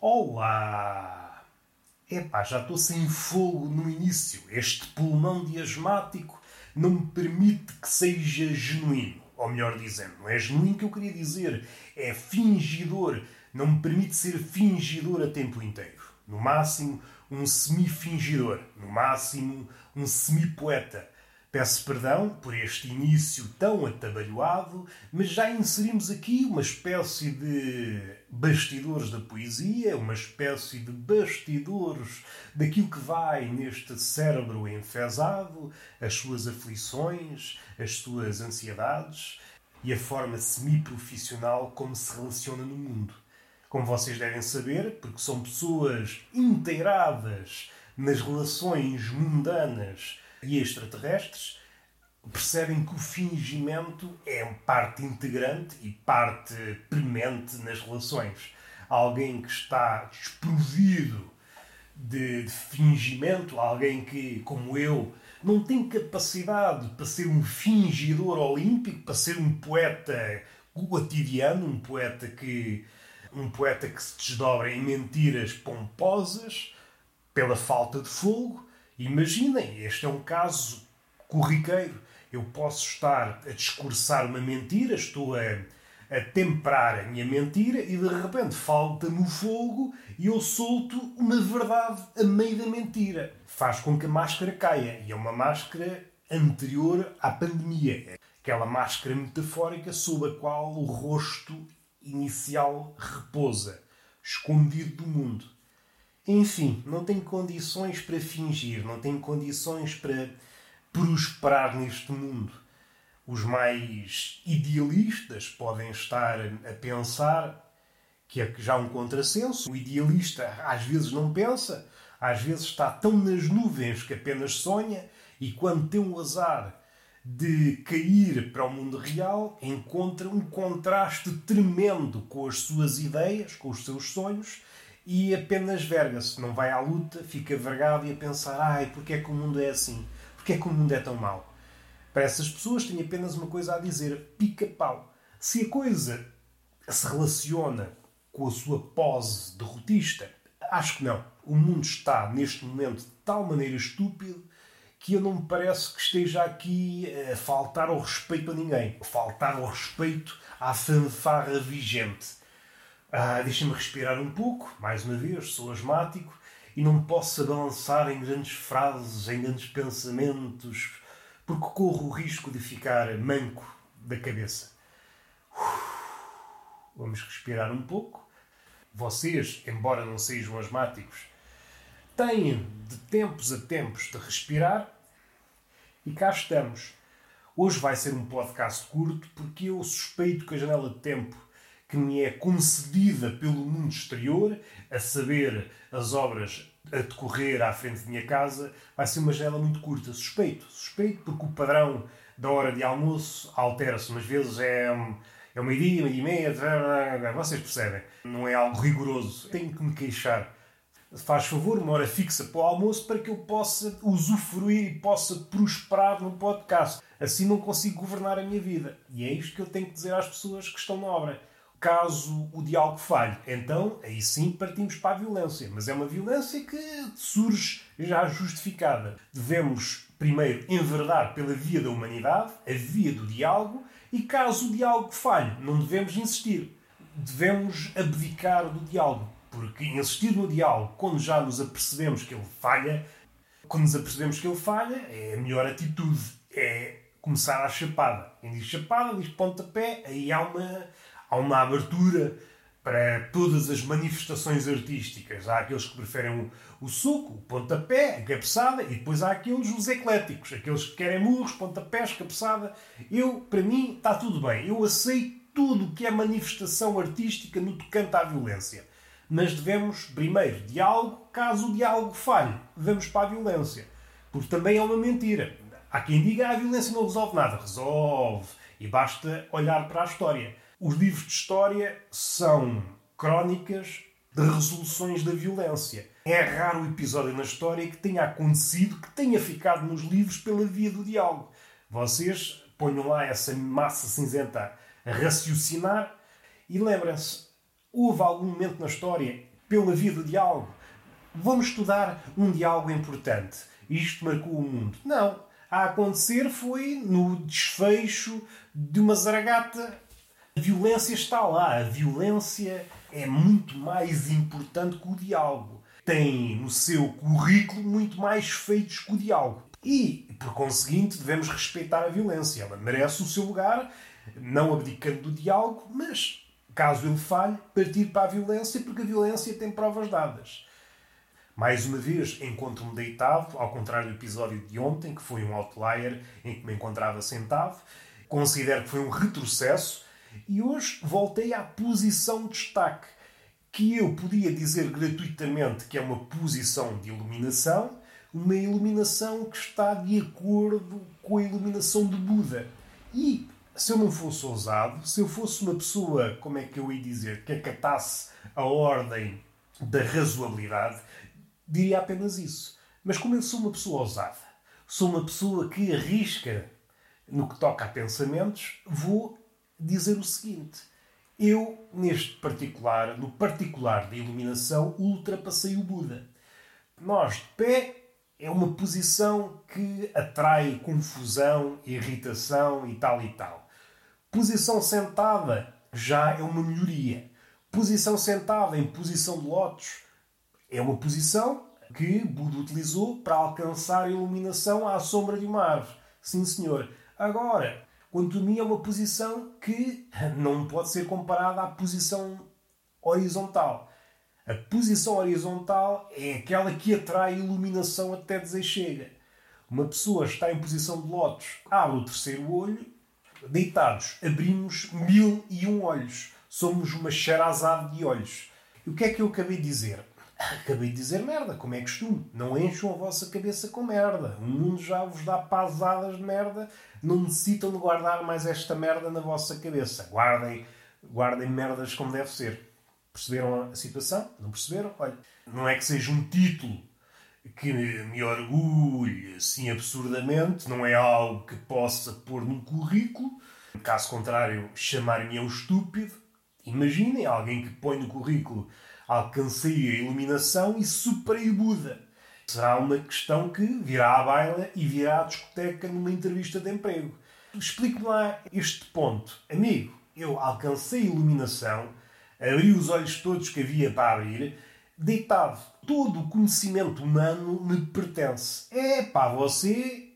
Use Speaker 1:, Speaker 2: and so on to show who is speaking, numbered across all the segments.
Speaker 1: Olá! Epá, já estou sem fogo no início. Este pulmão diasmático não me permite que seja genuíno. Ou melhor dizendo, não é genuíno que eu queria dizer, é fingidor. Não me permite ser fingidor a tempo inteiro. No máximo, um semi-fingidor. No máximo, um semi-poeta. Peço perdão por este início tão atabalhoado, mas já inserimos aqui uma espécie de bastidores da poesia, uma espécie de bastidores daquilo que vai neste cérebro enfesado, as suas aflições, as suas ansiedades e a forma semi-profissional como se relaciona no mundo. Como vocês devem saber, porque são pessoas inteiradas nas relações mundanas e extraterrestres percebem que o fingimento é parte integrante e parte premente nas relações. Alguém que está desprovido de, de fingimento, alguém que, como eu, não tem capacidade para ser um fingidor olímpico, para ser um poeta cotidiano, um poeta que um poeta que se desdobra em mentiras pomposas pela falta de fogo, Imaginem, este é um caso corriqueiro. Eu posso estar a discursar uma mentira, estou a, a temperar a minha mentira e de repente falta-me o fogo e eu solto uma verdade a meio da mentira. Faz com que a máscara caia. E é uma máscara anterior à pandemia. Aquela máscara metafórica sob a qual o rosto inicial repousa, escondido do mundo. Enfim, não tenho condições para fingir, não tenho condições para prosperar neste mundo. Os mais idealistas podem estar a pensar que é já um contrassenso. O idealista às vezes não pensa, às vezes está tão nas nuvens que apenas sonha e quando tem o azar de cair para o mundo real, encontra um contraste tremendo com as suas ideias, com os seus sonhos e apenas verga-se, não vai à luta, fica vergado e a pensar: ai, porque é que o mundo é assim? Porque é que o mundo é tão mau? Para essas pessoas tenho apenas uma coisa a dizer: pica-pau. Se a coisa se relaciona com a sua pose derrotista, acho que não. O mundo está, neste momento, de tal maneira estúpido que eu não me parece que esteja aqui a faltar ao respeito a ninguém. Faltar ao respeito à fanfarra vigente. Ah, Deixa-me respirar um pouco, mais uma vez, sou asmático e não posso balançar em grandes frases, em grandes pensamentos, porque corro o risco de ficar manco da cabeça. Vamos respirar um pouco. Vocês, embora não sejam asmáticos, têm de tempos a tempos de respirar e cá estamos. Hoje vai ser um podcast curto porque eu suspeito que a janela de tempo que me é concedida pelo mundo exterior, a saber, as obras a decorrer à frente de minha casa, vai ser uma janela muito curta. Suspeito, suspeito, porque o padrão da hora de almoço altera-se. Umas vezes é, é uma dia, uma dia e meia, vocês percebem. Não é algo rigoroso. Tenho que me queixar. Faz favor, uma hora fixa para o almoço para que eu possa usufruir e possa prosperar no podcast. Assim não consigo governar a minha vida. E é isto que eu tenho que dizer às pessoas que estão na obra caso o diálogo falhe, então aí sim partimos para a violência. Mas é uma violência que surge já justificada. Devemos primeiro enverdar pela via da humanidade, a via do diálogo, e caso o diálogo falhe, não devemos insistir. Devemos abdicar do diálogo. Porque insistir no diálogo quando já nos apercebemos que ele falha, quando nos apercebemos que ele falha, é a melhor atitude. É começar à chapada. Quem diz chapada, diz pontapé, aí há uma há uma abertura para todas as manifestações artísticas. Há aqueles que preferem o, o suco, o pontapé, a cabeçada, e depois há aqueles, os ecléticos, aqueles que querem murros, pontapés, cabeçada. Eu, para mim, está tudo bem. Eu aceito tudo o que é manifestação artística no tocante à violência. Mas devemos, primeiro, diálogo, caso o diálogo falhe, vamos para a violência. Porque também é uma mentira. Há quem diga que ah, a violência não resolve nada. Resolve. E basta olhar para a história. Os livros de história são crónicas de resoluções da violência. É raro o episódio na história que tenha acontecido, que tenha ficado nos livros pela via do diálogo. Vocês ponham lá essa massa cinzenta a raciocinar e lembrem-se: houve algum momento na história pela via do diálogo. Vamos estudar um diálogo importante. Isto marcou o mundo. Não. A acontecer foi no desfecho de uma zaragata. A violência está lá. A violência é muito mais importante que o diálogo. Tem no seu currículo muito mais feitos que o diálogo. E, por conseguinte, devemos respeitar a violência. Ela merece o seu lugar, não abdicando do diálogo, mas, caso ele falhe, partir para a violência, porque a violência tem provas dadas. Mais uma vez, encontro-me deitado, ao contrário do episódio de ontem, que foi um outlier em que me encontrava sentado. Considero que foi um retrocesso. E hoje voltei à posição de destaque, que eu podia dizer gratuitamente que é uma posição de iluminação, uma iluminação que está de acordo com a iluminação de Buda. E se eu não fosse ousado, se eu fosse uma pessoa, como é que eu ia dizer, que acatasse a ordem da razoabilidade, diria apenas isso. Mas como eu sou uma pessoa ousada, sou uma pessoa que arrisca no que toca a pensamentos, vou dizer o seguinte. Eu, neste particular, no particular da iluminação, ultrapassei o Buda. Nós, de pé, é uma posição que atrai confusão, irritação e tal e tal. Posição sentada já é uma melhoria. Posição sentada em posição de lótus é uma posição que Buda utilizou para alcançar a iluminação à sombra de uma árvore. Sim, senhor. Agora, quanto é uma posição que não pode ser comparada à posição horizontal. A posição horizontal é aquela que atrai iluminação até dizer chega. Uma pessoa está em posição de lótus, abre o terceiro olho, deitados, abrimos mil e um olhos. Somos uma charazade de olhos. E o que é que eu acabei de dizer? Acabei de dizer merda, como é costume. Não encham a vossa cabeça com merda. O mundo já vos dá pasadas de merda. Não necessitam de guardar mais esta merda na vossa cabeça. Guardem, guardem merdas como deve ser. Perceberam a situação? Não perceberam? Olha, não é que seja um título que me orgulhe assim absurdamente, não é algo que possa pôr num currículo. Caso contrário, chamar-me um estúpido. Imaginem alguém que põe no currículo alcancei a iluminação e superei o Buda. Será uma questão que virá à baila e virá à discoteca numa entrevista de emprego. Explique-me lá este ponto. Amigo, eu alcancei a iluminação, abri os olhos todos que havia para abrir, deitado. Todo o conhecimento humano me pertence. É pá, você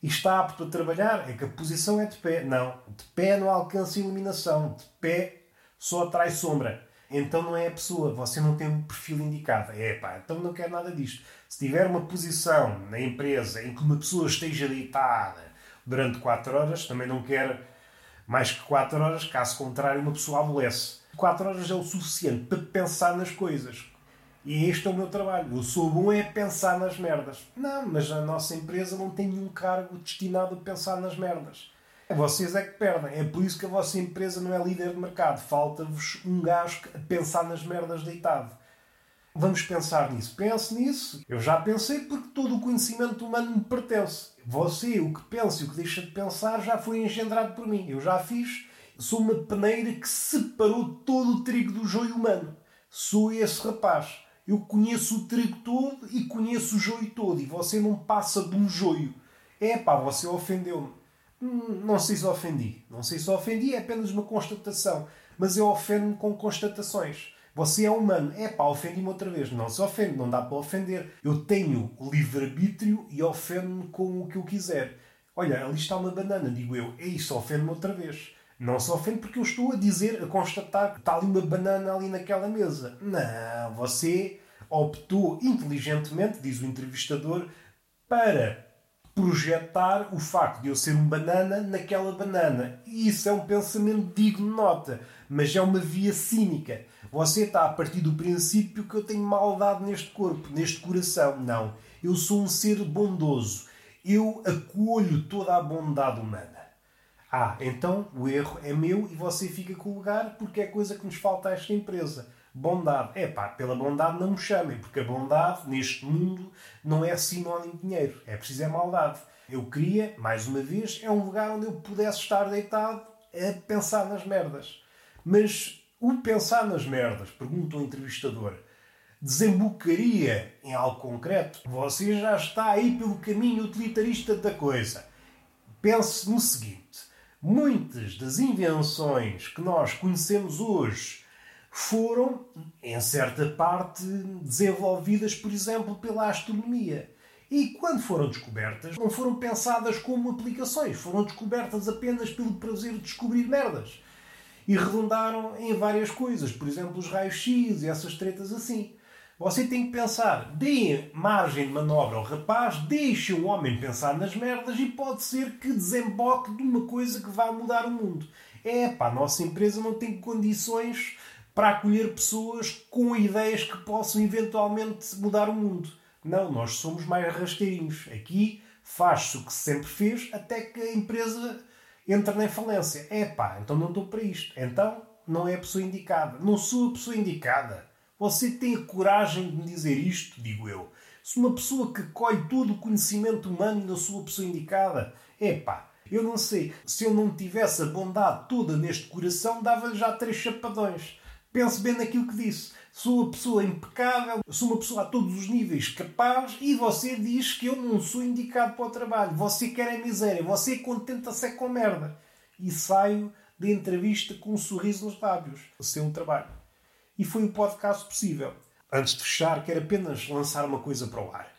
Speaker 1: está apto a trabalhar? É que a posição é de pé. Não, de pé não alcança iluminação. De pé só atrai sombra então não é a pessoa, você não tem um perfil indicado. É pá, então não quero nada disto. Se tiver uma posição na empresa em que uma pessoa esteja deitada durante 4 horas, também não quer mais que 4 horas, caso contrário, uma pessoa abolece. 4 horas é o suficiente para pensar nas coisas. E este é o meu trabalho. Eu sou bom é pensar nas merdas. Não, mas a nossa empresa não tem nenhum cargo destinado a pensar nas merdas. Vocês é que perdem. É por isso que a vossa empresa não é líder de mercado. Falta-vos um gajo a pensar nas merdas deitado. Vamos pensar nisso. Pense nisso. Eu já pensei porque todo o conhecimento humano me pertence. Você, o que pensa e o que deixa de pensar, já foi engendrado por mim. Eu já fiz. Sou uma peneira que separou todo o trigo do joio humano. Sou esse rapaz. Eu conheço o trigo todo e conheço o joio todo. E você não passa de um joio. É pá, você ofendeu-me. Não sei se ofendi. Não sei se ofendi, é apenas uma constatação. Mas eu ofendo-me com constatações. Você é humano. É pá, ofendi-me outra vez. Não se ofende, não dá para ofender. Eu tenho livre-arbítrio e ofendo-me com o que eu quiser. Olha, ali está uma banana, digo eu. É isso, ofende-me outra vez. Não se ofende porque eu estou a dizer, a constatar que está ali uma banana ali naquela mesa. Não, você optou inteligentemente, diz o entrevistador, para projetar o facto de eu ser um banana naquela banana. E isso é um pensamento digno de nota, mas é uma via cínica. Você está a partir do princípio que eu tenho maldade neste corpo, neste coração. Não. Eu sou um ser bondoso. Eu acolho toda a bondade humana. Ah, então o erro é meu e você fica com o lugar porque é coisa que nos falta a esta empresa. Bondade. É pá, pela bondade não me chamem, porque a bondade neste mundo não é sinónimo de dinheiro. É preciso é maldade. Eu queria, mais uma vez, é um lugar onde eu pudesse estar deitado a pensar nas merdas. Mas o pensar nas merdas, pergunta o entrevistador, desembocaria em algo concreto, você já está aí pelo caminho utilitarista da coisa. Pense no seguinte: muitas das invenções que nós conhecemos hoje foram, em certa parte, desenvolvidas, por exemplo, pela astronomia. E quando foram descobertas, não foram pensadas como aplicações, foram descobertas apenas pelo prazer de descobrir merdas. E redundaram em várias coisas, por exemplo, os raios-x e essas tretas assim. Você tem que pensar, dê margem de manobra ao rapaz, deixe o homem pensar nas merdas e pode ser que desemboque de uma coisa que vá mudar o mundo. É pá, a nossa empresa não tem condições para acolher pessoas com ideias que possam eventualmente mudar o mundo. Não, nós somos mais rasteirinhos. Aqui faz-se o que se sempre fez até que a empresa entra na falência. É pá, então não estou para isto. Então não é a pessoa indicada. Não sou a pessoa indicada. Você tem a coragem de me dizer isto, digo eu. Se uma pessoa que colhe todo o conhecimento humano na sua pessoa indicada, é pá, eu não sei. Se eu não tivesse a bondade toda neste coração, dava-lhe já três chapadões. Pense bem naquilo que disse. Sou uma pessoa impecável, sou uma pessoa a todos os níveis capaz e você diz que eu não sou indicado para o trabalho. Você quer a miséria, você contenta-se é com merda. E saio da entrevista com um sorriso nos lábios. O seu trabalho. E foi o podcast possível. Antes de fechar, quero apenas lançar uma coisa para o ar.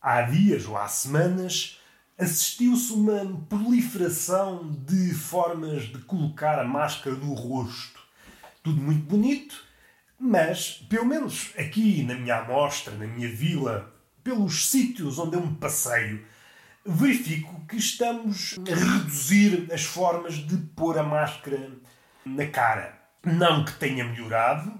Speaker 1: Há dias ou há semanas assistiu-se uma proliferação de formas de colocar a máscara no rosto tudo muito bonito, mas, pelo menos aqui na minha amostra, na minha vila, pelos sítios onde eu me passeio, verifico que estamos a reduzir as formas de pôr a máscara na cara. Não que tenha melhorado,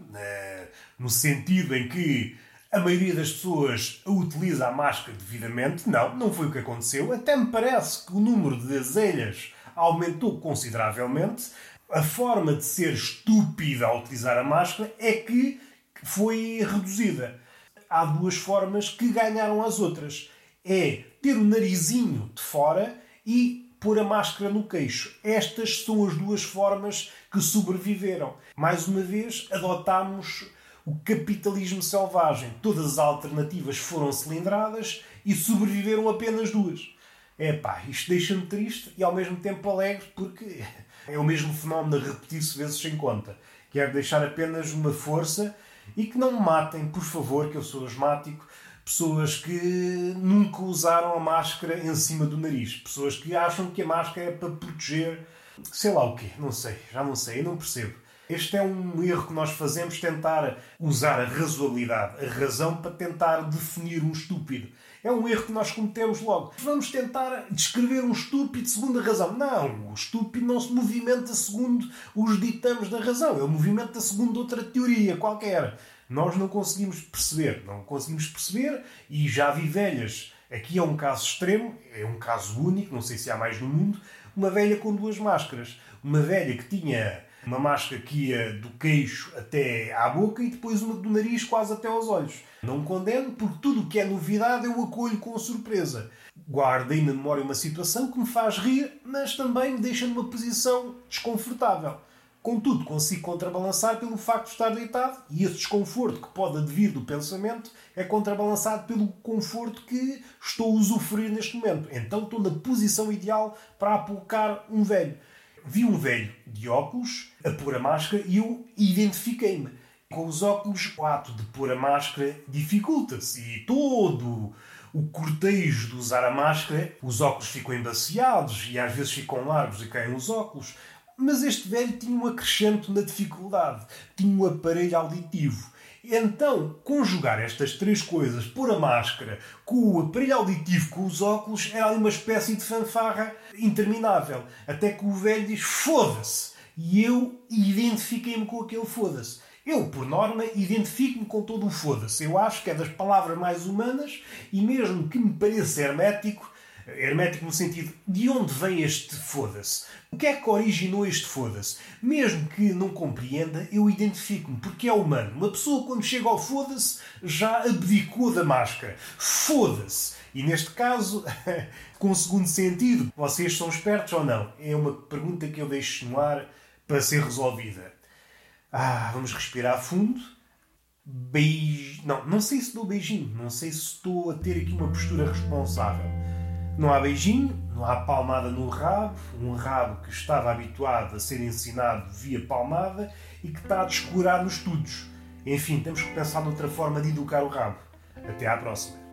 Speaker 1: no sentido em que a maioria das pessoas utiliza a máscara devidamente. Não, não foi o que aconteceu. Até me parece que o número de azelhas aumentou consideravelmente, a forma de ser estúpida ao utilizar a máscara é que foi reduzida. Há duas formas que ganharam as outras. É ter o narizinho de fora e pôr a máscara no queixo. Estas são as duas formas que sobreviveram. Mais uma vez, adotámos o capitalismo selvagem. Todas as alternativas foram cilindradas e sobreviveram apenas duas. É pá, isto deixa-me triste e ao mesmo tempo alegre porque é o mesmo fenómeno a repetir-se vezes sem conta. Quero deixar apenas uma força e que não me matem, por favor, que eu sou asmático, pessoas que nunca usaram a máscara em cima do nariz, pessoas que acham que a máscara é para proteger sei lá o quê, não sei, já não sei, eu não percebo. Este é um erro que nós fazemos, tentar usar a razoabilidade, a razão, para tentar definir um estúpido. É um erro que nós cometemos logo. Vamos tentar descrever um estúpido segundo a razão. Não, o estúpido não se movimenta segundo os ditames da razão. Ele movimenta segundo outra teoria qualquer. Nós não conseguimos perceber. Não conseguimos perceber e já vi velhas. Aqui é um caso extremo, é um caso único, não sei se há mais no mundo. Uma velha com duas máscaras. Uma velha que tinha uma máscara que ia do queixo até à boca e depois uma do nariz quase até aos olhos. Não condeno, porque tudo o que é novidade eu acolho com surpresa. Guardei na memória uma situação que me faz rir, mas também me deixa numa posição desconfortável. Contudo, consigo contrabalançar pelo facto de estar deitado e esse desconforto que pode advir do pensamento é contrabalançado pelo conforto que estou a usufruir neste momento. Então estou na posição ideal para apocar um velho vi um velho de óculos a pôr a máscara e eu identifiquei-me. Com os óculos, o ato de pôr a máscara dificulta-se e todo o cortejo de usar a máscara, os óculos ficam embaciados e às vezes ficam largos e caem os óculos. Mas este velho tinha um acrescento na dificuldade, tinha um aparelho auditivo então, conjugar estas três coisas, pôr a máscara, com o aparelho auditivo, com os óculos, era ali uma espécie de fanfarra interminável. Até que o velho diz: foda-se! E eu identifiquei-me com aquele foda-se. Eu, por norma, identifico-me com todo o foda-se. Eu acho que é das palavras mais humanas e, mesmo que me pareça hermético, hermético no sentido de onde vem este foda-se? O que é que originou este foda-se? Mesmo que não compreenda, eu identifico-me, porque é humano. Uma pessoa, quando chega ao foda-se, já abdicou da máscara. Foda-se! E neste caso, com o segundo sentido, vocês são espertos ou não? É uma pergunta que eu deixo no ar para ser resolvida. Ah, vamos respirar fundo. Beijo. Não, não sei se dou beijinho. Não sei se estou a ter aqui uma postura responsável. Não há beijinho, não há palmada no rabo. Um rabo que estava habituado a ser ensinado via palmada e que está a descurar nos estudos. Enfim, temos que pensar noutra forma de educar o rabo. Até à próxima.